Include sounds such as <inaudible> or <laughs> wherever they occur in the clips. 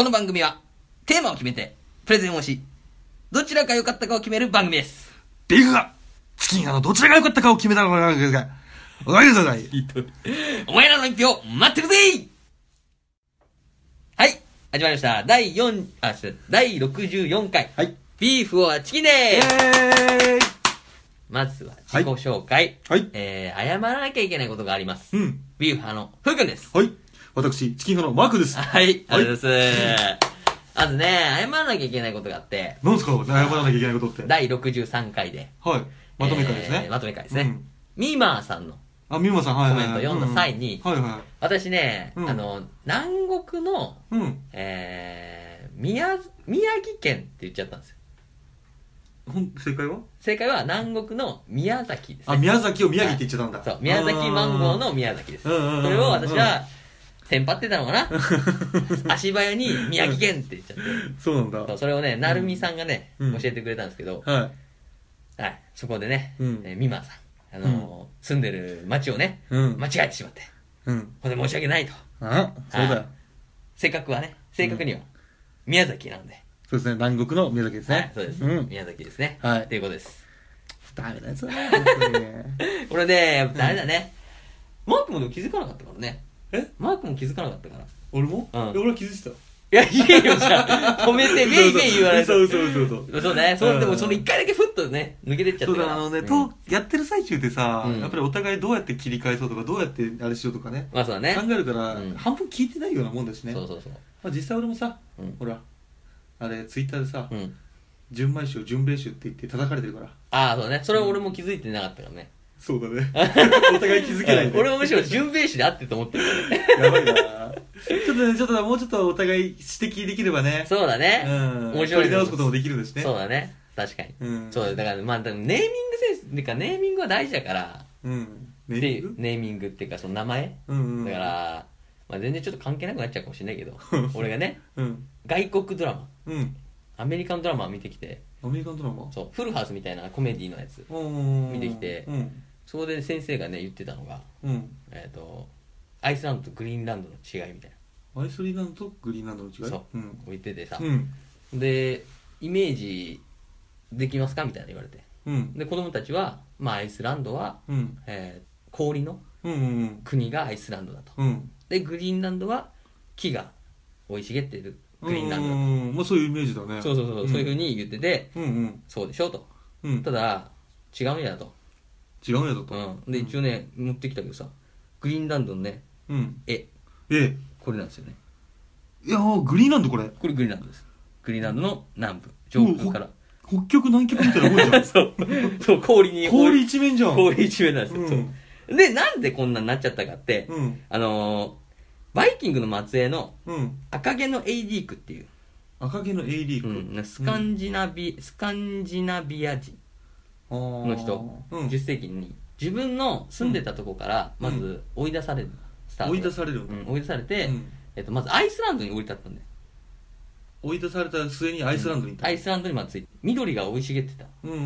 この番組は、テーマを決めて、プレゼンをし、どちらが良かったかを決める番組です。ビーフが、チキンがのどちらが良かったかを決めたのが。お前らの一票、待ってるぜはい、始まりました。第4、あ、第64回。はい。ビーフはチキンです。まずは自己紹介。はいえー、謝らなきゃいけないことがあります。うん。ビーフ派のふうくんです。はい。私、チキン派のマークです。はい、ありがとうございます。まずね、謝らなきゃいけないことがあって、何ですか？謝らなきゃいけないことって。第63回で。はい。まとめ会ですねえー。まとめ会ですね。うんミーマーさんのあ、みまさん、はい。コメント読んだ際にうんはいは私ね、うんあの、南国の、い。うん。えー、宮、宮城県って言っちゃったんですよ。ほん、正解は？正解は南国の宮崎です、ね。あ、宮崎を宮城って言っちゃったんだ。そう、宮崎マンゴーの宮崎です。それを私は、テンパってたのかな？<laughs> 足早に宮城県って言っちゃって。そうなんだ。そうそれをね、なるみさんがね、うん教えてくれたんですけど、ははい、そこでね、うんえーミマさん、あのー住んでる町をね、い。うん。間違えてしまって、うん。ここで申し訳ないと。あ、そうだよ。正確はね、正確には、宮崎なんで。そうですね、南国の宮崎ですはいね。、そうです。うん。宮崎ですね。はいっていうことです。ダメなやつだね、本当に <laughs> これね、やっぱあれだね。マークもでも気づかなかったからね。え？マークも気づかなかったから。い俺も？うんいや俺は気づいてた。や、いいよ、じゃあ。止めて、メイメイ言われて。そうそうそうそう。そうね、そう、でもうんその一回だけふっとね、抜けてっちゃった。そうだ、あのね、うんと、やってる最中でさ、うんやっぱりお互いどうやって切り返そうとか、どうやってあれしようとかね、まあそうだね。考えるから、うん半分聞いてないようなもんだしね。そうそうそう。まあ実際俺もさ、うんほら、あれ、ツイッターでさ、うん。純米酒、純米酒って言って叩かれてるから。ああ、そうだね。それは俺も気づいてなかったからね。そうだね。<laughs> お互い気づけない。俺もむしろ純米酒で合ってると思ってるからね。やばいな <laughs> ちょっとね、ちょっともうちょっとお互い指摘できればね。そうだね。うん。面白い取り直すこともできるですね。そうだね。確かに。うん。そうだから、まあ、でもネーミングセンス、っていうか、ネーミングは大事だから、うん。ってネーミング？いう、ネーミングっていうか、その名前？うんうん。だから、まあ全然ちょっと関係なくなっちゃうかもしれないけど、俺がね、うん。外国ドラマ、うん。アメリカンドラマを見てきて、アメリカンドラマ？そう、フルハウスみたいなコメディのやつ、うん。見てきてうん。そこで先生がね、言ってたのが、うん。えっ、と、アイスランドとグリーンランドの違いみたいアイスリーランドとグリーンランドの違い？な。そう、うん。言っててさ、うん。で、イメージできますか？みたいな言われて。うん。で、子供たちは、まあアイスランドは、うん。えー氷のうん。うん。国がアイスランドだと。うん。で、グリーンランドは木が生い茂っているグリーンランドだと。うん。まあそういうイメージだね。そうそうそう、んそういうふうに言ってて、うんうん。そうでしょと。うん。ただ、違うんやと。違うんやぞと。うん。で、一応ね、持ってきたけどさ、グリーンランドのね、うん。絵、えこれなんですよね。え。いやーグリーンランドこれ。これグリーンランドです。グリーンランドの南部、上空から。北極南極みたいなもんじゃん。<laughs> そう、そう、氷に、氷一面じゃん。氷一面なんですよ。うんそうで、なんでこんなになっちゃったかって、うん。あのー、バイキングの末裔のうん。赤毛のエイリークっていう、赤毛のエイリーク。うん、スカンジナビ、スカンジナビア人のの人、うん。10世紀に自分の住んでたとこからまず追い出される、スタート。追い出されるうん追い出されて、うん。えっと、まずアイスランドに降り立ったんだよ。追い出された末にアイスランドに行った。アイスランドにまず着いて緑が生い茂ってた。うんうん。う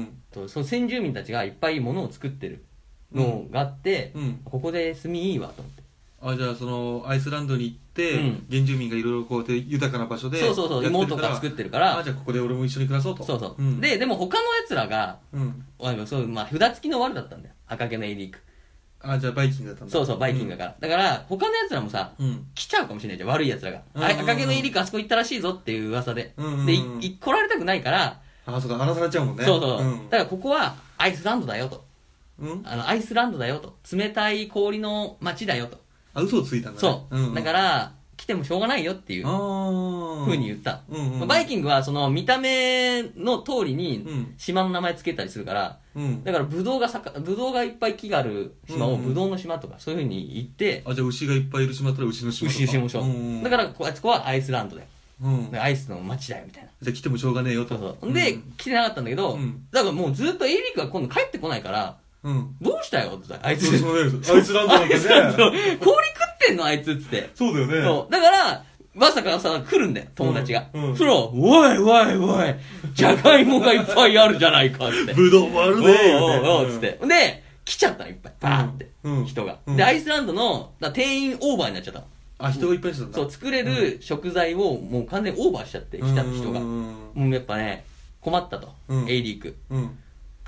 ん。とその先住民たちがいっぱい物を作ってるのがあって、うん。うん。ここで住みいいわと思ってあ、じゃあその、アイスランドに行って、うん。原住民がいろいろこうやって豊かな場所で。そうそうそう芋とか作ってるから。あ、じゃあここで俺も一緒に暮らそうと。そうそう、ん、ででも他のやつらがうん。そうまあ札付きの悪だったんだよ。赤毛のエイリーク。あ、じゃあバイキングだったんだ。そうそうバイキングだから、だから他のやつらもさうん。来ちゃうかもしれないじゃん悪いやつらが、うんあ赤毛のエイリークあそこ行ったらしいぞっていう噂で、うんうんうんでいい来られたくないから、あ、そうか、荒らされちゃうもんね。そうそう、ん。だからここはアイスランドだよと。うん。あのアイスランドだよと。冷たい氷の街だよとあ、嘘をついたんだね。そう、ん、だから来てもしょうがないよっていう。ふうに言った、うんうんまあバイキングはその見た目の通りうにん。島の名前つけたりするから、うん。だからブドウがさかブドウがいっぱい木がある島をうんうん。ブドウの島とかそういうふうに言って、あ、じゃあ牛がいっぱいいる島だったら牛の島とか。牛島しょ、う。んうん、だからこあそこはアイスランドだよ。うん。でアイスの街だよみたいな。じゃあ来てもしょうがねえよと。そう。そうで、来てなかったんだけど、うん。だからもうずっとエイリックが今度帰ってこないからうん。うん。どうしたよ？って言ったらあいつそうそうねアイスランドなんアイスランドね。<laughs> 氷食ってんのあいつっつってそうだよね。そう。だから、まさかさ、来るんだよ、友達が。うんうんそら、おいおいおい、じゃがいもがいっぱいあるじゃないかって。ぶどうもあるおうねおうおうつって。で、来ちゃったの、いっぱい。バーって。うん人が。うんで、アイスランドの、だから定員オーバーになっちゃったの。あ、人がいっぱいにしたんだ。そう、作れる食材をもう完全にオーバーしちゃって、来た人が。うもん。うやっぱね、困ったと。うんエイリーク。うん。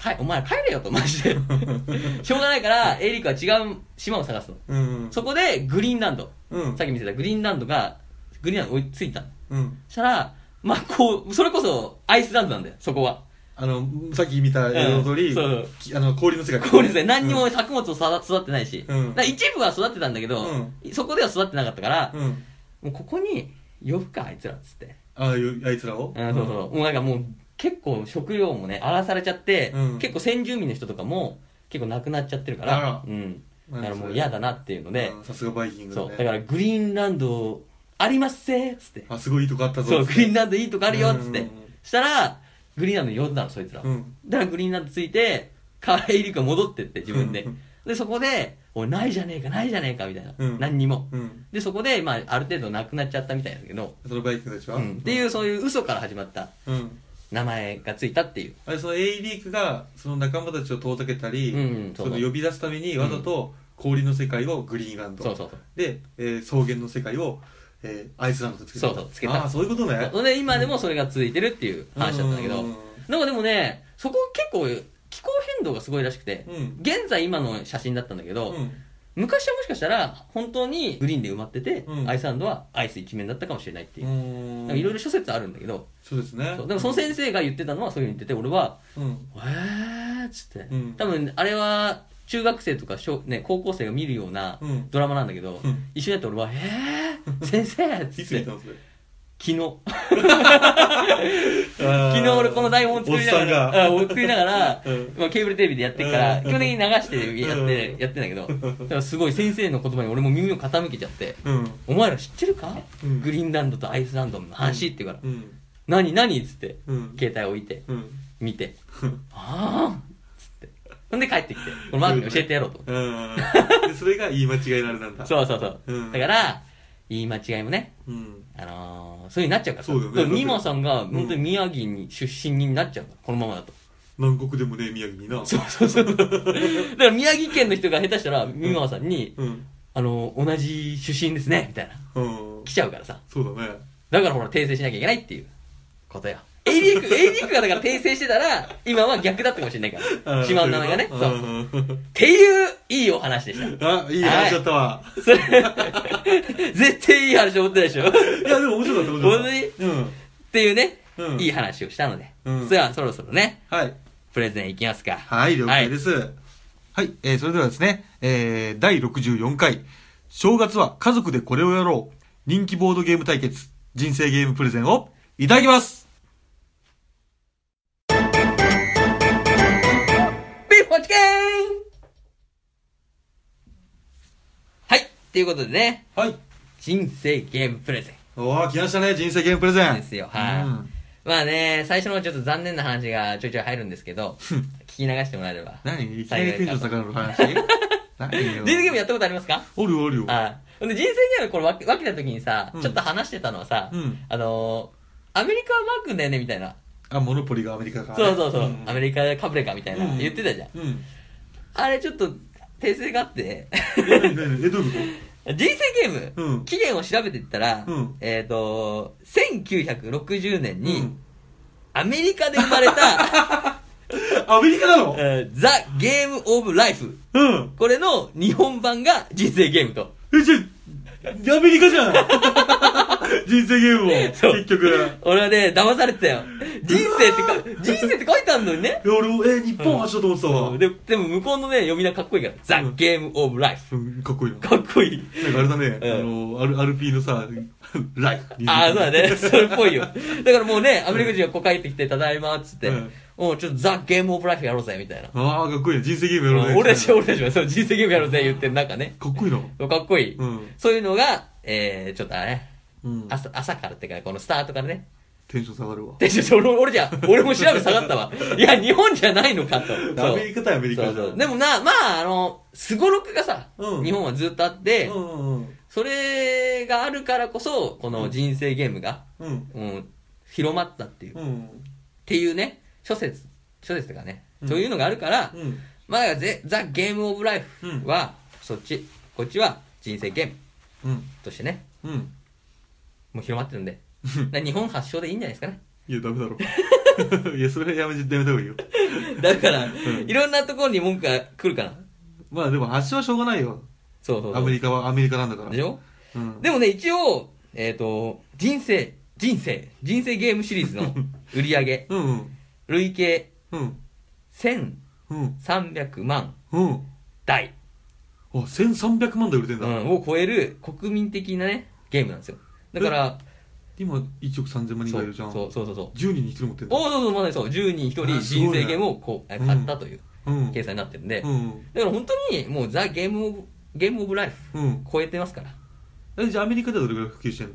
かお前ら帰れよと、マジで。<laughs> しょうがないから、エイリークは違う島を探すの。うん。そこで、グリーンランド。うん。さっき見せたグリーンランドが、グリーンランド追いついたの。うん。そしたら、まあ、こう、それこそ、アイスランドなんだよ、そこは。あの、さっき見た映像の通り、うんあの、氷の世界。これですね、何にも作物を育育ってないし。うん一部は育ってたんだけど、そこでは育ってなかったから、うん。もうここに呼ぶか、あいつらっつって。あああいつらを？うん、そうそう。もうなんかもう、結構食料もね、荒らされちゃって、うん結構先住民の人とかも、結構亡くなっちゃってるからあら、うん。だからもう嫌だなっていうので、うんさすがバイキングだね。そう。だからグリーンランド、ありますせっつって。あ、すごいいいとこあったぞ。そう、グリーンランドいいとこあるよっつってうん。したら、グリーンランド呼んだの、そいつらを。うん。だからグリーンランド着いて、カーレイリクが戻ってって、自分でうん。で、そこで、おい、ないじゃねえか、ないじゃねえか、みたいな。うん何にも。うん。で、そこで、まあ、ある程度なくなっちゃったみたいだけど、そのバイキングたちは？うん。っていう、そういう嘘から始まったうん。名前がついたっていう。あれ、そのエイリークが、その仲間たちを遠ざけたり、うんうんそそうの呼び出すために、わざと氷の世界をグリーンランド。そうそうそう。で、えー草原の世界を、えーアイスランドとつけた。そうそうつけたああ、そういうことね。そうで、今でもそれが続いてるっていう話だったんだけどうん、なんかでもね、そこ結構、気候変動がすごいらしくて、うん。現在今の写真だったんだけど、うん。昔はもしかしたら本当にグリーンで埋まってて、うんアイスランドはアイス一面だったかもしれないっていうう。ん。なんかいろいろ諸説あるんだけど、そうですね。そうでもその先生が言ってたのはそういうふうに言ってて、俺は、うん。えーっつって、うん多分あれは中学生とか小、ね、高校生が見るようなうんドラマなんだけど、うん一緒になって俺は、えー、<laughs> 先生っつっていつ見た、のそれ？昨日。<laughs> 昨昨日俺この台本作りながら、作りながら、うんまあ、ケーブルテレビでやってるから、うん基本的に流してやって、うんやってんだけど、だからすごい先生の言葉に俺も耳を傾けちゃって、うん。お前ら知ってるか、うんグリーンランドとアイスランドの話って言うから、うん。何何っつって、うん。携帯置いて、うん。見て、<laughs> ああっつって。ほんで帰ってきて、このマークに教えてやろうと。うん。でそれが言い間違いのあれなんだ。そうそうそう。うんだから、言い間違いもね、うん。あのー、そういう風になっちゃうからさ。そうだよねからニマさんが本当に宮城に出身になっちゃうから、このままだと。南国でもね、宮城にな。そうそうそう。だから宮城県の人が下手したら、ミマさんに、うん。あの、同じ出身ですね、みたいな。うん。来ちゃうからさ。そうだね。だからほら、訂正しなきゃいけないっていうことよ。エイリーク、エイリークがだから訂正してたら、今は逆だったかもしれないから。島の名前がね。そう。うっていう、いいお話でした。ん。あ、いい話だったわ。それ、<laughs> 絶対いい話思ってないでしょっいや、でも面白かった、面白かった。本当に？うん。ていうね、うんいい話をしたので。うんそれはそろそろね、はい。プレゼンいきますか。はい、了解です。はい、えー、それではですね、えー、第64回、正月は家族でこれをやろう、人気ボードゲーム対決、人生ゲームプレゼンをいただきますはい。ということでね、はい。人生ゲームプレゼン。おー、来ましたね、人生ゲームプレゼン。ですよはいうんまあね、最初のちょっと残念な話がちょいちょい入るんですけど、聞き流してもらえれば。何？いきなりの話？<laughs> 何よ。人生ゲームやったことありますか？おるおるよ。あほんで人生ゲームこれ分け分けた時にさ、うんちょっと話してたのはさ、うんあのー、アメリカはマークだよねみたいな。あ、モノポリがアメリカから、そうそうそう、んアメリカでカブレかみたいな、うん言ってたじゃん。うん。あれちょっと訂正があって、え、何何え、どういうこ人生ゲーム、うん期限を調べていったら、うんえっ、と、1960年とに、アメリカで生まれた、<laughs> アメリカなの？えーザ・ゲーム・オブ・ライフ。うん。これの日本版が人生ゲームと。え、じゃあ、アメリカじゃん <laughs> 人生ゲームも、そう結局。俺はね、騙されてたよ。人生ってか、<laughs> 人生って書いてあるのにね。俺も、え、日本発祥と思ってたわ。うんででも向こうのね、読み名かっこいいから。ザ・うんゲーム・オブ・ライフ。うんかっこいいな。かっこいい。なんかあれだね、うんあの、アル、アルピーのさ、ライフ。ああ、そうだね。それっぽいよ。だからもうね、アメリカ人がこう帰ってきて、ただいま、っつってうん、もうちょっとザ・ゲーム・オブ・ライフやろうぜ、みたいな。ああ、かっこいいね。人生ゲームやろうね。俺たち、俺たちはそう人生ゲームやろうぜ、言ってる中ね。かっこいいな。かっこいい。うん。そういうのが、えー、ちょっとあれ、うん。朝、朝からってか、このスタートからね。テンション下がるわ。で、ちょ俺俺じゃ、<laughs> 俺も調べ下がったわ。いや、日本じゃないのかと。アメリカ対アメリカじゃんそうそう。でもな、まあ、あの、スゴロクがさ、うん日本はずっとあって、うんうんうん。それがあるからこそ、この人生ゲームが、うん。うん、広まったっていう、っうん。ていうね、諸説、諸説とかね、うんそういうのがあるから、うん。まあ、ゼザ・ゲーム・オブ・ライフは、そっち、こっちは人生ゲーム。うん。としてね、うん。もう広まってるんで、だから日本発祥でいいんじゃないですかね。いや、ダメだろ。<laughs> いや、それはやめて、やめた方がいいよ。<laughs> だから、んいろんなところに文句が来るかな。まあでも、発祥はしょうがないよ。そうそうそう。アメリカはアメリカなんだから。でしょ？うん。でもね、一応、えっ、と、人生、人生、人生ゲームシリーズの <laughs> 売り上げ、うんうん。累計うん。1300うん。万うん。台、あ、1300万台売れてんだ。うん、を超える国民的なね、ゲームなんですよ。だから、今、1億3000万人そうがいるじゃん。そうそうそうそう。10人に1人持ってんだ。おお、そうそう、まさにそう、10人1人人生ゲームをこう、え買ったといううん。計算になってるんで、うん。だから本当にもうザ・ゲームオブ、ゲームオブライフうん。超えてますから。え、じゃあアメリカではどれぐらい普及してんの？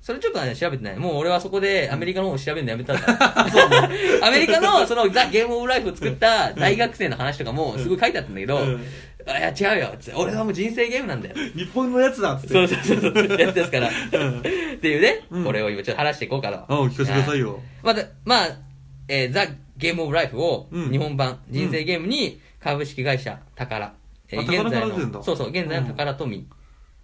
それちょっとね、調べてない。もう俺はそこでアメリカの方を調べるのやめたんだ。<laughs> そうね。<laughs> アメリカのそのザ・ゲームオブライフを作った大学生の話とかもすごい書いてあったんだけど、うんあいや違うよ。つって俺はもう人生ゲームなんだよ。<laughs> 日本のやつだっつって。そうそうそうそう。やってますから。<laughs> うんっていうね、うんこれを今ちょっと話していこうかと。あ、お聞かせくださいよ。また、まあ、えーザ・ゲームオブライフをうん日本版、人生ゲームに株式会社宝、えーあ宝現在から出てんだの、そうそう、現在の宝富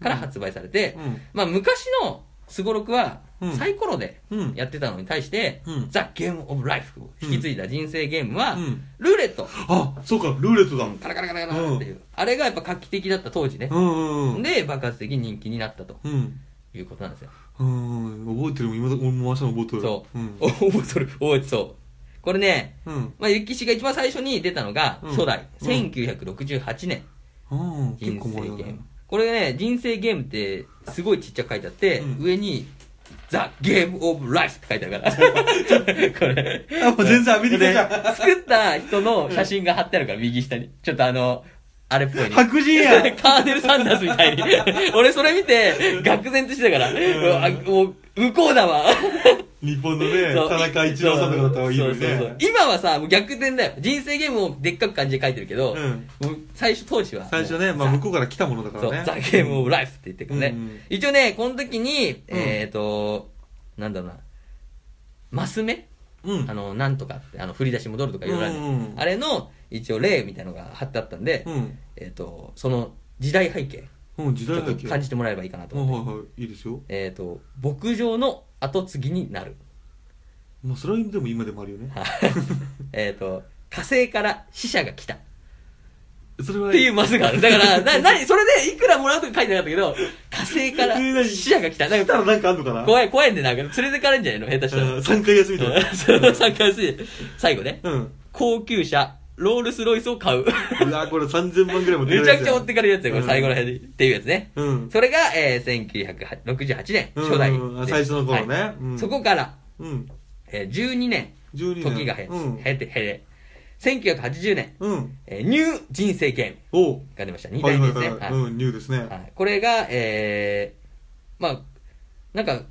から発売されて、うん。まあ昔のスゴロクはうんサイコロでうん。やってたのに対して、うんザ・ゲームオブライフを引き継いだ人生ゲームは、うんルーレット、あ、そうか、ルーレットだ。カラカラカラカラっていう、あれがやっぱ画期的だった当時ね。うんうんうん。で、爆発的に人気になったとうん。いうことなんですよ。うん。覚えてるもん、今だ、俺も回したの覚えてる。そう。うん。お覚えてる、覚えてそう。これね、うん。まあ、ゆきしが一番最初に出たのが、うん初代、うん1968年、うん。結人構前だね生ゲーム。。これね、人生ゲームって、すごいちっちゃく書いてあって、うん上に、ザ・ゲーム・オブ・ライフって書いてあるから。<laughs> これ。あ、もう全然アメリカじゃん。で作った人の写真が貼ってあるから、右下に。ちょっとあの、あれっぽいね。白人やん。<laughs> カーネル・サンダースみたいに。<laughs> 俺それ見て、愕然としてたから、うわもう、向こうだわ。日本のね、田中一郎さんとかだったらいいのにそうそうそうね。今はさ、もう逆転だよ。人生ゲームをでっかく漢字で書いてるけど、うん最初当時は。最初ね、まあザ向こうから来たものだからね。ザ・ゲーム・オブ・ライフって言ってるからね。うん一応ね、この時に、えっ、ー、と、なんだろうな、マス目？うん。あの、なんとかって、あの、振り出し戻るとかいろいろある、うんうんうんあれの、一応例みたいなのが貼ってあったんで、うん。えっ、と、その時代背景、うん、時ちょっと代。感じてもらえばいいかなとはい思って。はいはい。いいですよ。えっ、と、牧場の後継ぎになる。まあ、それはでも今でもあるよね。はい <laughs> えっと、火星から死者が来た。っそれは、ていうマスがある。だから、な、なに、それでいくらもらうとか書いてなかったけど、火星からえー何？死者が来た。だ来たからら、なんかあんのかな？怖い、怖いんで、なんか、連れてかれんじゃないの？下手したら。3回休みとか。うん <laughs> そう、参加する。最後ね、うん。高級車、ロールスロイスを買う。うわ、これ3000万ぐらい持ってめちゃくちゃ持ってかれるやつだよ、これうん最後の辺で。っていうやつね。うん。それが、えー、1968年、うん初代うんうん。最初の頃ねはいうんそこから、うん。えー、12年、12年。時が経うん。経て、経て、1980年、うん。えーニュー人生ゲームおう。が出ました。2はい代目ですね。はいはい。はいうん、ニューですね。はいこれが、えー、まあ、なんか、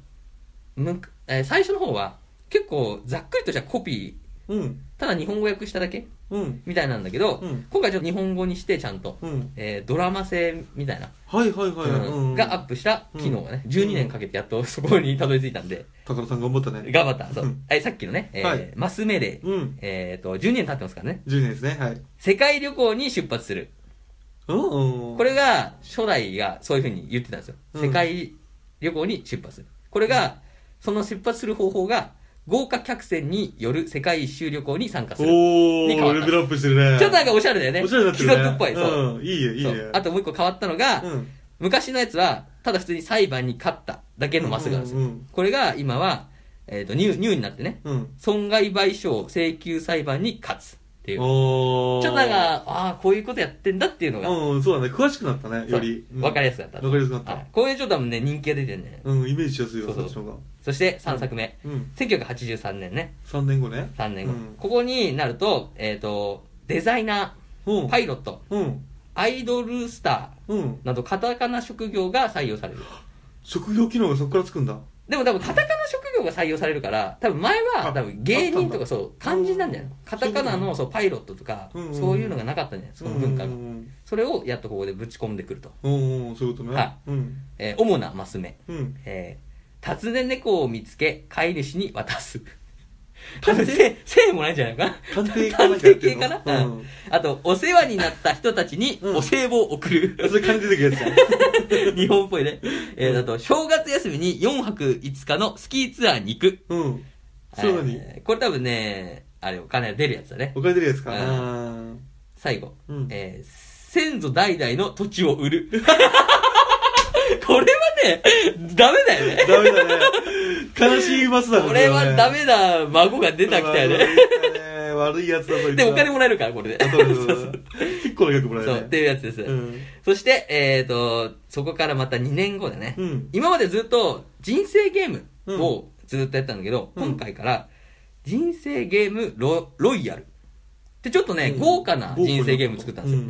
むくえー最初の方は、結構ざっくりとしたコピうん。ー、ただ日本語訳しただけうん。みたいなんだけど、うん今回ちょっと日本語にしてちゃんと、うん。えードラマ性みたいな、はいはいはい。うんうん。がアップした機能がね、うん12年かけてやっとそこにたどり着いたんで、高田さん頑張ったね。頑張った。そう。うんはい、さっきのね、えーはいマス命令、うん。えっ、と、12年経ってますからね。10年ですね。はい。世界旅行に出発する。うんうん。これが、初代がそういうふうに言ってたんですよ。うん世界旅行に出発する。これが、その出発する方法が、豪華客船による世界一周旅行に参加する。おに変わったー、レベルアップしてるね。ちょっとなんかおしゃれだよね。おしゃれになってるね。貴族っぽい。そう。うん。いいね、いいねそう。あともう一個変わったのが、うん。昔のやつは、ただ普通に裁判に勝っただけのマスがあるんですよ。うんうんこれが今は、えっ、と、ニュー、ニューになってね、うん。損害賠償請求裁判に勝つっていう。ちょっとなんか、ああ、こういうことやってんだっていうのが、うん、そうだね。詳しくなったね、より。わかりやすくかった。わかりやすくなったはいこういうちょっと多分ね、人気が出てるね。うん、イメージしやすいよ、そうそうそして3作目。うん。1983年ね。3年後ね。3年後。うんここになると、えっ、と、デザイナうん。ー、パイロット、うん。アイドルスタうん。ーなどカタカナ職業が採用される。<gasps> 職業機能がそこからつくんだ。でも多分カタカナ職業が採用されるから、多分前はあ多分芸人とかそう、漢字なんじゃないのカタカナのそうパイロットとか、うんうんそういうのがなかったんじゃないその文化がう。ん。それをやっとここでぶち込んでくると。そういうことね。はうん。えー主なマス目。うん。えー、尋ね猫を見つけ、飼い主に渡す。探偵せ、せもないんじゃないかな？探偵か探偵系かな、ううんん、あと、お世話になった人たちにうんお歳暮を送る。それ金出てくるやつじゃん。<laughs> 日本っぽいね。えー、あと、正月休みに4泊5日のスキーツアーに行く。うん。そうなにえーこれ多分ね、あれ、お金が出るやつだね。お金出るやつか。うんあ最後、うんえー先祖代々の土地を売る。<laughs> <laughs> これはね、ダメだよね。ーダメだね。悲しいマスだね。これはダメな孫が出たきたよね。ね。悪いやつだそいつで、お金ももらえるから、これで。そうそうそうそう結構な額もらえそう。っていうやつです。うん。そして、えっ、と、そこからまた2年後だね。うん。今までずっと人生ゲームをずっとやったんだけど、うん今回から人生ゲームロロイヤル。で、ちょっとね、うん豪華な人生ゲーム作ったんですよ。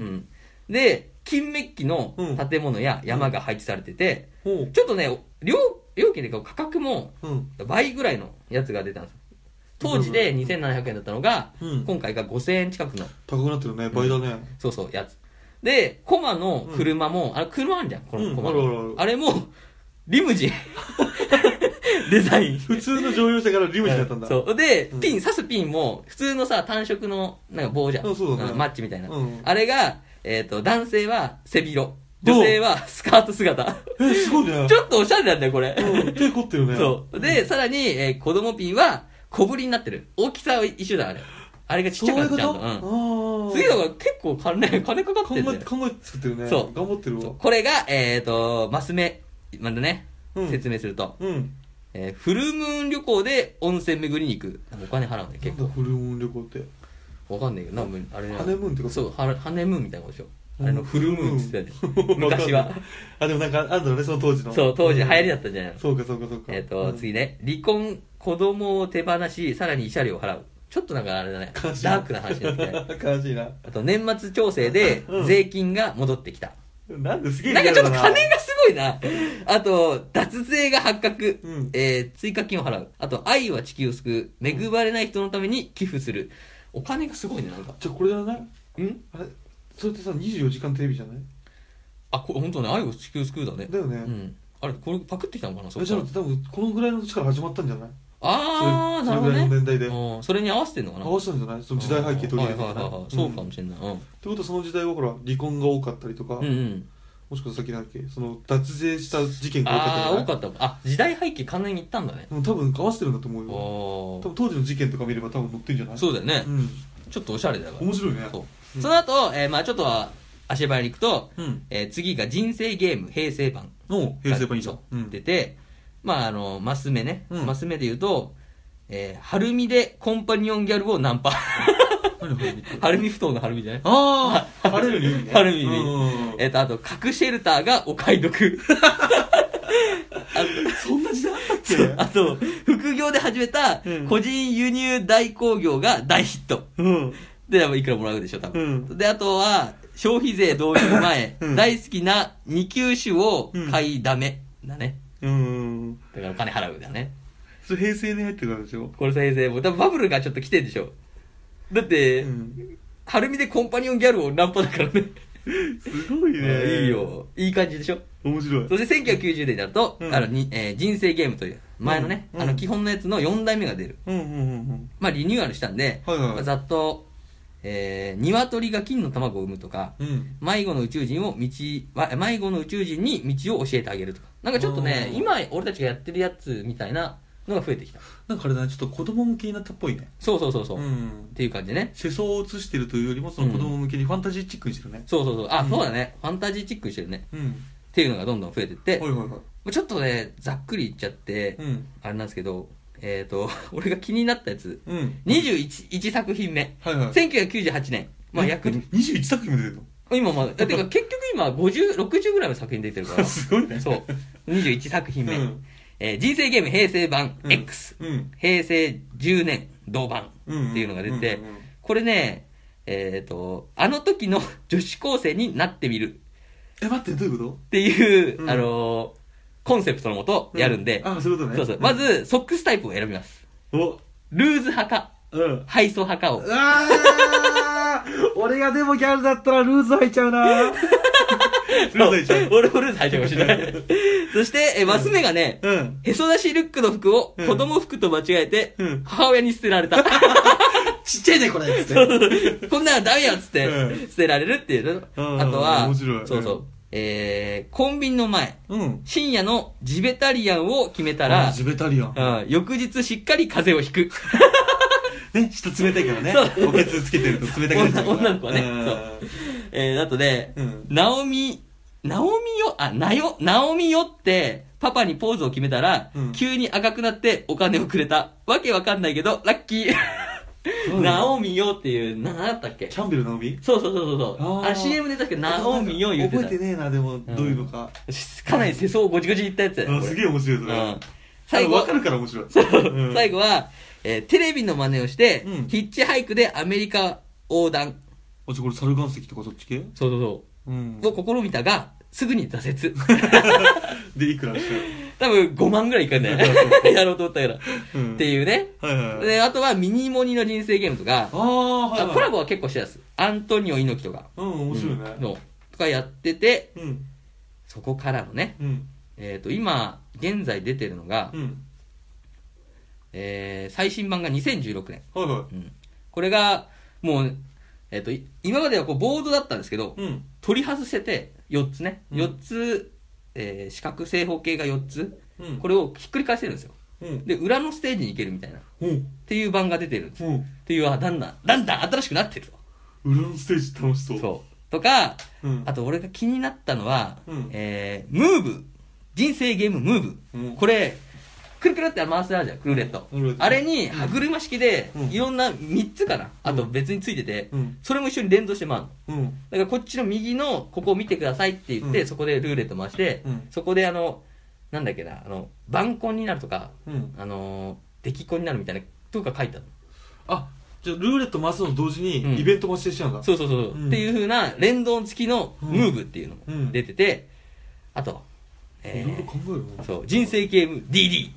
で、金メッキのうん建物や山が配置されてて、ほう。ちょっとね、料料金で価格もうん。倍ぐらいのやつが出たんですよ。当時で2700円だったのが、うん今回が5000円近くの、高くなってるね。倍だね。そうそう、やつ。で、コマの車も、あれ車あんじゃん、このコマの。あれも、リムジン。<laughs> デザイン。普通の乗用車からリムジンだったんだ。そう。で、うんピン、刺すピンも、普通のさ、単色の、なんか棒じゃん。マッチみたいな。うんあれが、えっ、と、男性は背広。女性はスカート姿。え、すごいね。<laughs> ちょっとおしゃれなんだよ、これ。うん。手凝ってるね。<laughs> そう。で、さらに、えー子供ピンは小ぶりになってる。大きさは一緒だ、あれ。あれがちっちゃくなっちゃうとうん。次のが結構金、金かかってんだよ考えて、。考えて作ってるね。そう頑張ってるわ。これが、えっ、と、マス目、まだね、うん説明すると、うん。えーフルムーン旅行で温泉巡りに行く。お金払うね、結構。フルムーン旅行って。わかんないけど、なあれねハネムーンってこと？そう、ハハネムーンみたいなことでしょ。うんあれのフルムーンって言ってたよね。<laughs> 昔は。あ、でもなんか、あんだろうね、その当時の。そう、当時流行りだ。だったじゃない。そうか、そうか、そうか。えっ、と、うん次ね、離婚、子供を手放し、さらに慰謝料を払う。ちょっとなんかあれだね、悲しいダークな話になってね。<laughs> 悲しいな。あと、年末調整でうん税金が戻ってきた。なんですげえなんかちょっと金がすごいな。あと、脱税が発覚。うんえー追加金を払う。あと、愛は地球を救う。恵まれない人のために寄付する。お金がすごいね、なんか。じゃあこれじゃない？ん？あれ？それってさ、24時間テレビじゃない？あ、これ本当ね、愛は地球を救うだね。だよね。うん。あれ、これパクってきたのかなそえっからじゃあ多分、このぐらいの年から始まったんじゃない？あー、なるほどそれぐらいのね。年代で。うん、それに合わせてんのかな？合わせたんじゃない？その時代背景取り入れてはいはいはいはいそうかもしれない。うん。ってことはその時代はほら、離婚が多かったりとか、うんうん。もしくはさっきなんだっけ、その脱税した事件が多かったあー、んじゃない？多かった。あ、時代背景完全にいったんだね。うん多分合わせてるんだと思うよ。お多分当時の事件とか見れば多分載ってんじゃない？そうだよねう。ん。ちょっとおしゃれだよ。面白いね。そううんその後、えーまあちょっとは足早に行くと、うん。えー次が人生ゲーム平成版の平成版いいじゃん。うん。出て、まああの、マス目ね。うんマス目で言うと、えー、晴海でコンパニオンギャルをナンパ。何これ見て晴海不当の晴海じゃない？ああ晴れる意味ね。晴れる意味うんうんうんえっ、と、あと、核シェルターがお買い得。そんな時代あったっけ？あと、副業で始めたうん個人輸入代行業が大ヒット。うん。で、いくらもらうでしょ、多分。うんで、あとは、消費税導入前、うん大好きな二級種を買いだめ。だね。うん。だからお金払うだね。それ平成に入ってるからでしょ？これ先生、もう多分バブルがちょっと来てんでしょ。だって、うん。はるみでコンパニオンギャルをナンパだからね。すごいね。いい。よ。いい感じでしょ？面白い。そして1990年になると、うんあのに、えー人生ゲームという、前のね、うんあの基本のやつの4代目が出る。うんうんうんうん。まあリニューアルしたんで、はいはいまあざっと、えー、鶏が金の卵を産むとか、うん。迷子の宇宙人を道、わ迷子の宇宙人に道を教えてあげるとか。なんかちょっとね、うん今俺たちがやってるやつみたいなのが増えてきた。なんかあれだね、ちょっと子供向けになったっぽいね。そうそうそうそう。っん。ていう感じでね。世相を映してるというよりも、その子供向けにファンタジーチックにしてるね。そうそうそう。あ、うんそうだね。ファンタジーチックにしてるね。うん。っていうのがどんどん増えてって、はいはいはい。ちょっとね、ざっくり言っちゃって、うん。あれなんですけど、えっ、と、<laughs> 俺が気になったやつ、うん。21一作品目。はいはい。1998年。まあ、約、21作品も出てるの？今まだ、てか結局今50、60ぐらいの作品出てるから。<laughs> すごいね。そう。21作品目。うんえー人生ゲーム平成版うん X、うん。平成10年同版うん。っていうのが出て、これね、えっ、と、あの時の女子高生になってみるえ、待って、どういうこっていう、うんあのーコンセプトのもととやるんで、あ、そういうことね。そうそう。ま、ず、ソックスタイプを選びます。お、ルーズ派か、うん。ハイソ派かを。あー <laughs> 俺がでもギャルだったらルーズ履いちゃうな。俺もルーズ履いちゃうかもしれない。<laughs> そして、え、マス目がね、うん。へそ出しルックの服をうん子供服と間違えてうん、母親に捨てられた。<laughs> ちっちゃいね、これつって。こんなのダメよっつってうん捨てられるっていうあとはそうそう。えー、コンビニの前、うん。深夜のジベタリアンを決めたあら、ジベタリアン。うん翌日しっかり風邪をひく。<laughs> ね、下冷たいからね。そうおけつつけてると冷たくなっちゃう。女の子はねうんそうえー、あとで、うんナオミ、ナオミよ、あ、なよ、ナオミよって、パパにポーズを決めたら、うん急に赤くなってお金をくれた。わけわかんないけど、ラッキー。ナオミよっていう、な、なんだったっけ？キャンベル直美そうそうそうそうそう。あ CM で確かナオミよ言ってた。覚えてねえな、でも、どういうのか。かなり世相をごちごち言ったやつすげえ面白い、それ。うん最後わかるから面白い。うん最後は、えーテレビの真似をして、うんヒッチハイクでアメリカ横断。あ、じゃあこれ、猿岩石とかそっち系？そうそうそうんう。。を試みたが、すぐに挫折。<laughs> で、いくらした？多分5万ぐらいいくんだよね。やろうと思ったから。うんっていうね。はいはいはい。で、あとはミニモニの人生ゲームとか、ああ、はいはい。あコラボは結構してたです。アントニオ猪木とか。うん、面白いねうん。のとかやってて、うん。そこからのね、うん。えっ、と、今、現在出てるのが、うん。えー、最新版が2016年。はいはうん。これが、もう、えっ、と、い今まではこうボードだったんですけど、い。うん。取り外せて、4つね。うん4つ、えー四角正方形が4つ。うん。これをひっくり返せるんですよ。うん。で、裏のステージに行けるみたいな。っうん。ていう版が出てるんです。っうん。ていう、あ、だんだん、だんだん新しくなってると。裏のステージ楽しそう。そう。とか、うん。あと俺が気になったのは、うんえー、ムーブ。人生ゲームムーブ。うんこれ、くるくるって回すあるじゃん、クルーレット。あれに歯車式でうん、いろんな3つかな。あと別についてて、うん。それも一緒に連動して回るの。うん。だからこっちの右のここを見てくださいって言って、うんそこでルーレット回して、うんそこであの、なんだっけな、あの、番コンになるとか、うん。あのー、出来コンになるみたいなとか書いてあるあ、じゃあルーレット回すのと同時に、うんイベントもしてしちゃうんだ。そうそうそう、うんっていう風な連動付きのムーブっていうのうんも出てて、あと、えいろいろ考える。そう、人生ゲーム DD、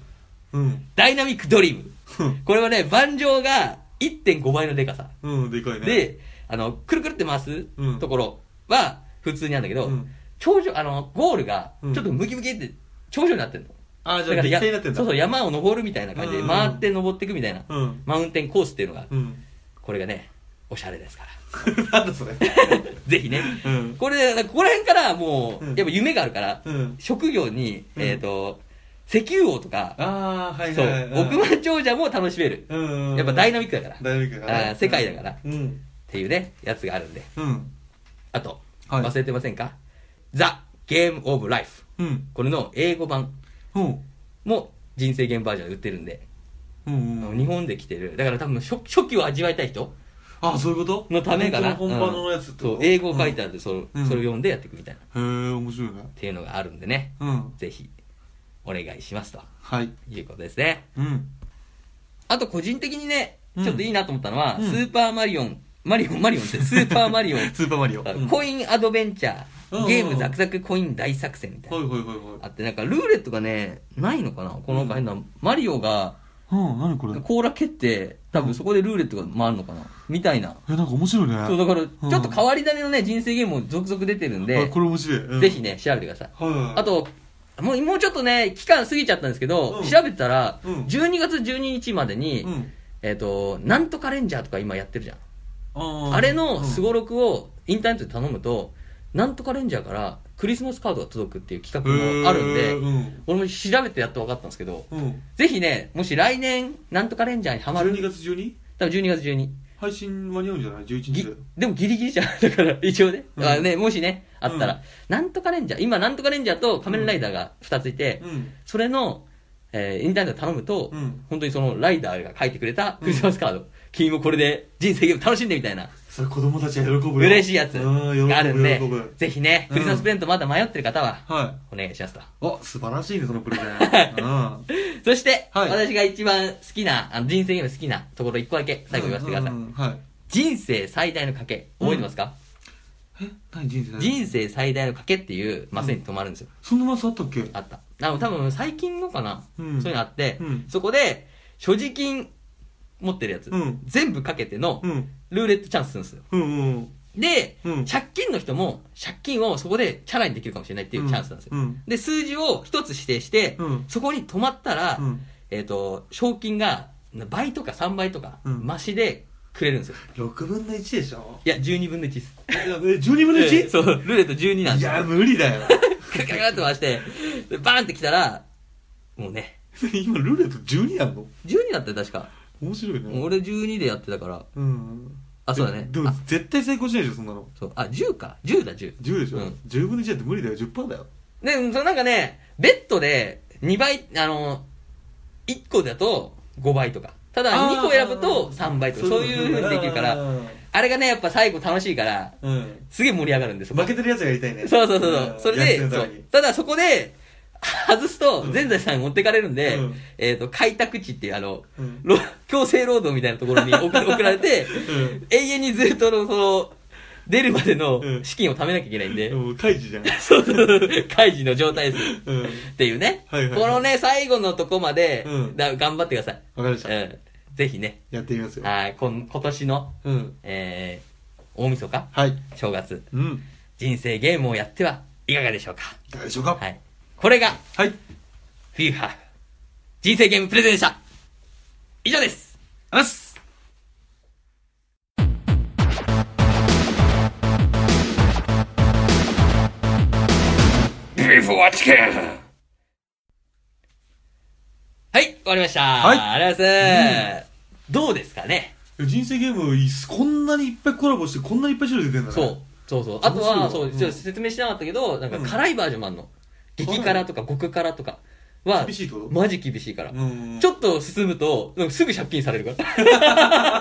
うん。ダイナミックドリーム。うんこれはね、盤上が1.5倍のデカさ。うん、でかいね。、で、あの、くるくるって回すうんところは普通にあるんだけど、うん。頂上、あの、ゴールがうんちょっとムキムキって頂上になってんの。あ、じゃあになってんだ。そうそう、山を登るみたいな感じでうん回って登っていくみたいな、うん。マウンテンコースっていうのが、うん。これがね、おしゃれですか <laughs> なんだそれ。ら。<laughs> ぜひね。うん。これ、ここら辺からもう、うんやっぱ夢があるから、うん。職業に、うんえっ、と、石油王とか、あー、はいそうはいはい。、億万長者も楽しめる。うん。やっぱダイナミックだから。ダイナミックだから世界だから。っうん。ていうね、やつがあるんで。うん。あと、はい忘れてませんか？ザ・ゲーム・オブ・ライフ。うん。これの英語版うん。も人生ゲームバージョンで売ってるんで、うん。うん。日本で来てる。だから多分初初期を味わいたい人あ、そういうこと？のためかな。本場のやつと？そう、英語書いてあって、それうんそれを読んでやっていくみたいな。っへえ、面白いね。ていうのがあるんでね、うん。ぜひ、お願いしますとはい。いうことですね。うん。あと個人的にね、うんちょっといいなと思ったのは、うんスーパーマリオン、マリオン、マリオンって、スーパーマリオン、<laughs> スーパーマリオ。うんコインアドベンチャうんー、ゲームザクザクコイン大作戦みたいな。はいはいはいはい。あって、なんかルーレットがね、ないのかなこのなんか変な、マリオが、うん、何これ？甲羅蹴って、多分そこでルーレットが回るのかなみたいな。え、なんか面白いね。そう、だから、ちょっと変わり種のね、人生ゲームも続々出てるんあでこ、れ面白い。うんぜひ。ね、調べてください。あ、と、もう、もうちょっとね、期間過ぎちゃったんですけど、うん調べたら、うん12月12日までに、うん。えっ、と、なんとかレンジャーとか今やってるじゃん。あーあれのすごろくをインターネットで頼むと、なんとかレンジャーからクリスマスカードが届くっていう企画もあるんで、うん。俺も調べてやっと分かったんですけど、うん。ぜひね、もし来年、なんとかレンジャーにハマる、12月 12? 多分12月12。配信間に合うんじゃない ?11 日ぎで。でもギリギリじゃん。だから、<laughs> 一応ね。うんあね、もしね、あったら、うんなんとかレンジャー、今なんとかレンジャーと仮面ライダーが2ついて、うん。それの、えーインターネットで頼むと、うん本当にそのライダーが書いてくれたクリスマスカード、君もこれで人生ゲーム楽しんでみたいな、それ子供たちは喜ぶよ。嬉しいやつうんがあるんでぜひね、クリスマスプレゼントまだ迷ってる方は、はお願いしますと。い。あ、素晴らしいね、そのプレゼン。<laughs> うん。そして、はい私が一番好きな、あの人生ゲーム好きなところ一個だけ最後言わせてください。うんうんうんはい。人生最大の賭け、覚えてますか、え？何人生だ人生最大の賭けっていうマスに止まるんですよ。そんなマスあったっけ？あった。あの、多分最近のかな、うんそういうのあって、うんそこで、所持金持ってるやつ、うん全部かけてのうん。ルーレットチャンスするんですよ。うんうん。で、うん借金の人も借金をそこでチャラにできるかもしれないっていうチャンスなんですよ。うん。で、数字を一つ指定して、うんそこに止まったら、うん。えっ、と、賞金が倍とか3倍とか、うん増しでくれるんですよ。6分の1でしょ？いや、12分の1です。え12分のえ 1? そう、ルーレット12なんですよ。いや、無理だよ。カラカラカラって回して、でバーンって来たら、もうね、今、ルーレット12やんの12だったよ、確か。面白いね。俺12でやってたから。うん。あ、そうだね。でもあ、絶対成功しないでしょ、そんなの。そう。あ、10か。10だ、10。10でしょ、うん10分の1だって無理だよ、10%だよ。で、そのなんかね、ベッドで2倍、あの、1個だと5倍とか。ただあー2個選ぶと3倍とか、そういう風にできるから、あれがね、やっぱ最後楽しいから、うん。すげえ盛り上がるんですよ。負けてるやつがやりたいね。そうそうそうそう。んそれで、そう。ただそこで、外すとう、ん全財産持ってかれるんで、うんえっ、と、開拓地っていう、あの、うんろ強制労働みたいなところに <laughs> 送送られて、うん永遠にずっとの、その、出るまでのうん資金を貯めなきゃいけないんで、もう、カイジじゃん。<laughs> そうそう、開示の状態です。うん。っていうね。はいはいこのね、最後のとこまで、うんだ頑張ってください。わかりました。うん。ぜひね、やってみますよ。はい、こん今年の、うん。えー、大晦日？はい。正月、うん。人生ゲームをやってはいかがでしょうか？いかがでしょうか？はい。これが、はい。フィーハーフ、人生ゲームプレゼンでした。以上です。あすはい、終わりました。はいありがとうございます。どうですかね人生ゲーム、いこんなにいっぱいコラボして、こんなにいっぱい種類出てんだね。そう。そうそう。あとは、そう、ちょっと説明してなかったけど、なんかうん辛いバージョンもあんの。激辛とか極辛とかは厳、しいってこと？マジ厳しいから。うん。ちょっと進むと、なんかすぐ借金されるから。<laughs>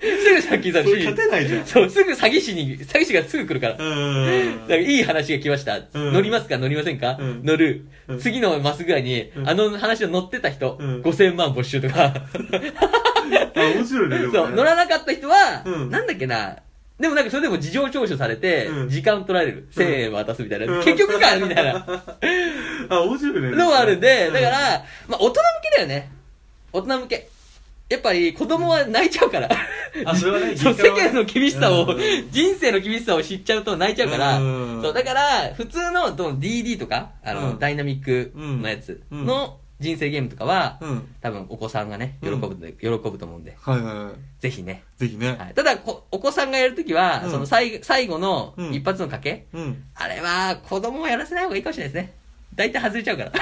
すぐ借金されそれるし。勝てないじゃん。そう、すぐ詐欺師に、詐欺師がすぐ来るから。うん。なんかいい話が来ました。うん乗りますか？乗りませんか、うん乗る、うん次のマスぐらいに、うんあの話を乗ってた人、うん5000万没収とか。<laughs> あ、面白いね、でもね。そう、乗らなかった人は、うんなんだっけな、でもなんかそれでも事情聴取されて、うん時間取られる。1000円渡すみたいな。うん結局かみたいな <laughs> あ、面白いね。のもあるんで、うだから、まあ大人向けだよね。大人向け。やっぱり子供は泣いちゃうから。あそれはね <laughs> そう、世間の厳しさを、うん人生の厳しさを知っちゃうと泣いちゃうから、うんそう、だから、普通の DD とか、あの、うんダイナミックのやつうんの人生ゲームとかは、うん。多分お子さんがね、喜ぶ喜ぶと思うんで、はいはいはい。ぜひね。ぜひね。はい、ただこ、お子さんがやるときは、うんその最後最後のうん一発の賭け、うん。あれは子供はやらせない方がいいかもしれないですね。大体外れちゃうから。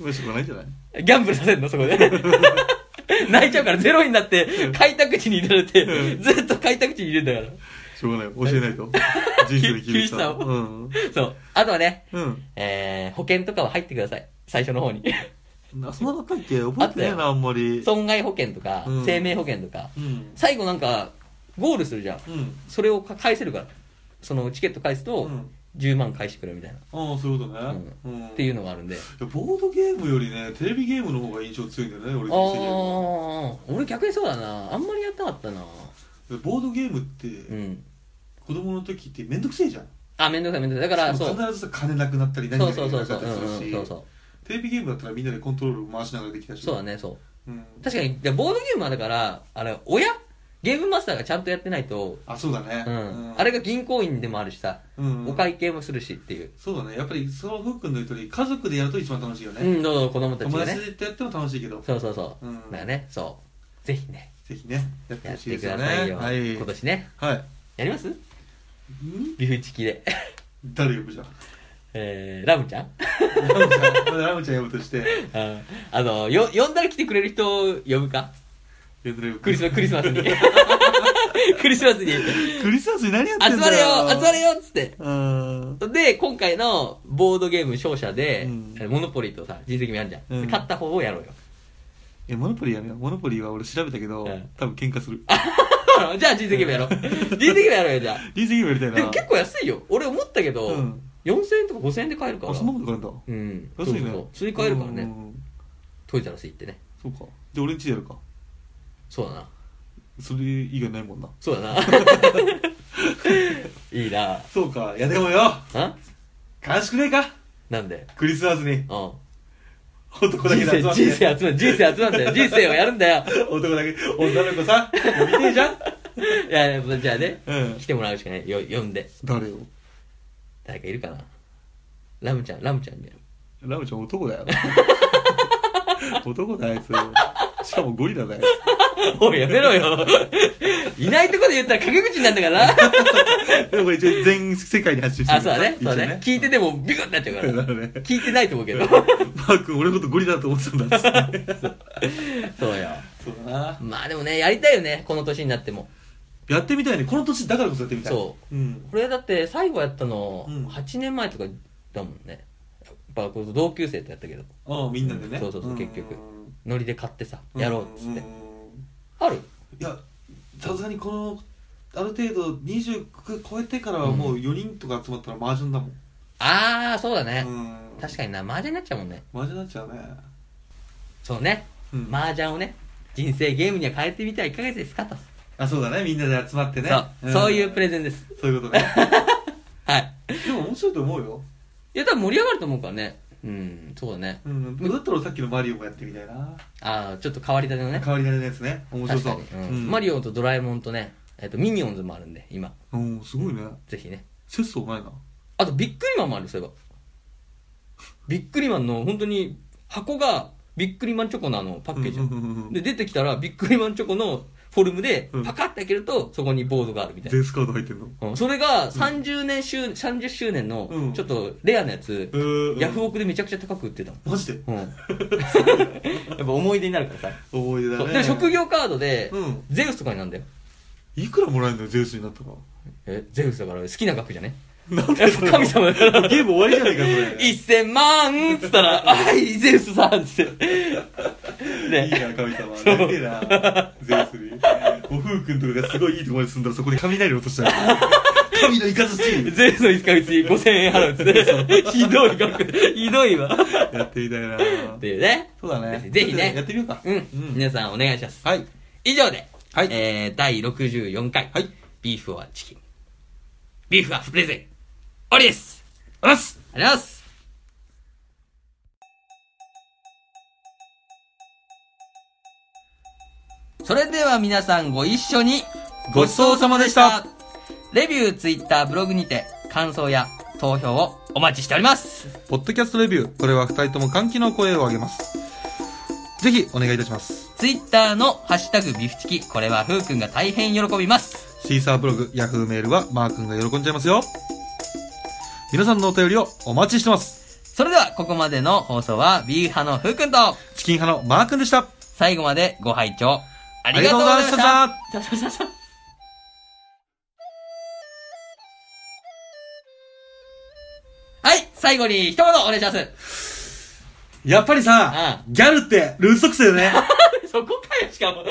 まあしょうがないんじゃない？ギャンブルさせんの？そこで。<laughs> 泣いちゃうからゼロになってうん開拓地に入れられて、うんずっと開拓地に入れるんだかしょうがない。教えないと。<laughs> 人生の厳しさ。厳しさをうん。ら。そう。あとはね、うん。えー、保険とかは入ってください。最初の方に。なそんなの書いて覚えてないな、あんまり。損害保険とか、うん生命保険とか、うん。最後なんか、ゴールするじゃん。うん。それをか返せるから。そのチケット返すと、うん10万返してくれるみたいな。ああ、そういうことね。うん。っていうのがあるんで。いやボードゲームよりね、テレビゲームの方が印象強いんだよね、俺ああ、俺逆にそうだな。あんまりやってなかったな。ボードゲームって、うん。子供の時ってめんどくせえじゃん。あ、めんどくさいめんどくさい。だから、そう。必ずさ、金なくなったり何そう々そうそうそう。なくなったりするしそうそう。テレビゲームだったらみんなでコントロール回しながらできたし。そうだね、そう。うん。確かに、でボードゲームはだから、あれ、親？ゲームマスターがちゃんとやってないと、あ、そうだね。うん。あれが銀行員でもあるしさ、うん。お会計もするしっていう。そうだね。やっぱり、そのふっくんの言う通り、家族でやると一番楽しいよね。うん、どうぞ子供たち友がね。達でやっても楽しいけど、そうそうそう。うんだからね、そう。ぜひね、ぜひね、やってやってくほしいですよね。ださいよ。はい。今年ね。はい。やります？ん？ビフチキで。誰呼ぶじゃん。えー、ラムちゃん？ラムちゃん、ラムちゃん呼ぶとして、ああの、よ、呼んだら来てくれる人を呼ぶか？クリスマス、クリスマスに。<laughs> クリスマスに。クリスマスに何やって集んだよまれよ集まれよっつって。うん。で、今回のボードゲーム勝者で、うんえモノポリーとさ、人生ゲームやんじゃん。うんで勝った方をやろうよ。え、モノポリーやめよう。モノポリーは俺調べたけど、うん多分喧嘩する。<laughs> じゃあ人生ゲームやろう。人生ゲームやろうよ、じゃ人生ゲームやりたい。でも結構安いよ。俺思ったけど、うん4000円とか5000円で買えるから。あ、そんなこと買えるんだ。うん。安いね。そうそうそう普通に買えるからね。うんトイザらス行ってね。そうか。で、俺んちでやるか。そうだな。それ以外ないもんな。そうだな。<laughs> いいな。そうか。いやでもよ、あ？悲しくねえか？なんで？クリスマスにうん。男だけ人生、で集まって。人生集まる、人生集まるんだよ。人生をやるんだよ。男だけ、女の子さ、呼びてえじゃん <laughs> いや、じゃあね、うん来。てもらうしかない。よ、呼んで。誰よ誰かいるかな？ラムちゃん、ラムちゃんにやる。ラムちゃん男だよ。<laughs> 男だよ、あいつ。しかもゴリラだよ。おい、やめろよ。いないとこで言ったら陰口になるんだからな。でもこれ一応全世界に発信してるあ、そうだね。そうだ一応ね。聞いててもビクッてなっちゃうから。聞いてないと思うけど。マー君俺のことゴリラだと思ってたんだっつって。そうよ。そうだな。まあでもね、やりたいよね。この年になっても。やってみたいね。この年だからこそやってみたい。。そううん。これだって最後やったのうん8年前とかだもんね。やっぱ同級生とやったけど。ああ、みんなでね。そうそうそうん結局ノリで買ってさ、うんやろうっつってん。ある？いや、さすがにこの、ある程度20超えてからはもう4人とか集まったら麻雀だもん。ああ、そうだね。うん。確かにな、麻雀になっちゃうもんね。麻雀になっちゃうね。そうね。うん麻雀をね、人生ゲームには変えてみてはいかがですかと。あ、そうだね。みんなで集まってね。そう、んそういうプレゼンです。そういうことね。<laughs> はい。でも面白いと思うよ。いや、多分盛り上がると思うからね。うん、そうだね。うん。だったらさっきのマリオもやってみたいな。ああ、ちょっと変わり種のね。変わり種のやつね。面白そう確かに。。うんマリオとドラえもんとね、えっと、ミニオンズもあるんで、今。オ。うん、すごいね。ぜひね。節操ないな。あと、ビックリマンもある、そういえば。ビックリマンの、本当に、箱が、ビックリマンチョコのあの、パッケージなのうんうんうんうんで、出てきたら、ビックリマンチョコのフォルムでうん、パカッて開けると、そこにボードがあるみたいな。ゼースカード入ってんの？うんそれが30年周、30周年のうん、ちょっとレアなやつ、うんヤフオクでめちゃくちゃ高く売ってたもん。マジで？うん。<laughs> やっぱ思い出になるからさ。思い出だね。そうでも職業カードでうん、ゼウスとかになんだよ。いくらもらえるのよ、ゼウスになったら。え、ゼウスだから好きな額じゃね？やっぱ神様だから。ゲーム終わりじゃないか、それ。1000万っつったら、<laughs> はい、ゼウスさんっつって。いいね。な、神様。なりてえな、ゼウスに。おふうくんとかがすごいいいところに住んだらそこで雷落としたら。神のイカズチゼウスの1ヶ月に5000円払うっつって。ひどい額。ひどいわ。やってみたいな。っていうね。そうだね。ぜひねやってみようか。うん。皆さんお願いします。はい。以上で、はいえー、第64回、はい。ビーフはチキン。ビーフはプレゼン。終わりです。あらっすありがとうございます。それでは皆さんご一緒にごちそうさまでした。レビュー、ツイッター、ブログにて感想や投票をお待ちしております。ポッドキャストレビュー。これは二人とも歓喜の声を上げます。ぜひ、お願いいたします。ツイッターのハッシュタグビフチキ、これはふうくんが大変喜びます。シーサーブログ、ヤフーメールはマー君が喜んじゃいますよ。皆さんのお便りをお待ちしてます。それでは、ここまでの放送は、ビーフ派のふうくんと、チキン派のマー君でした。最後までご拝聴ありがとうございました。したはい、最後に一言お願いします。やっぱりさ、うギャルってルーズソックスだよね。<laughs> そこかよ、しかも。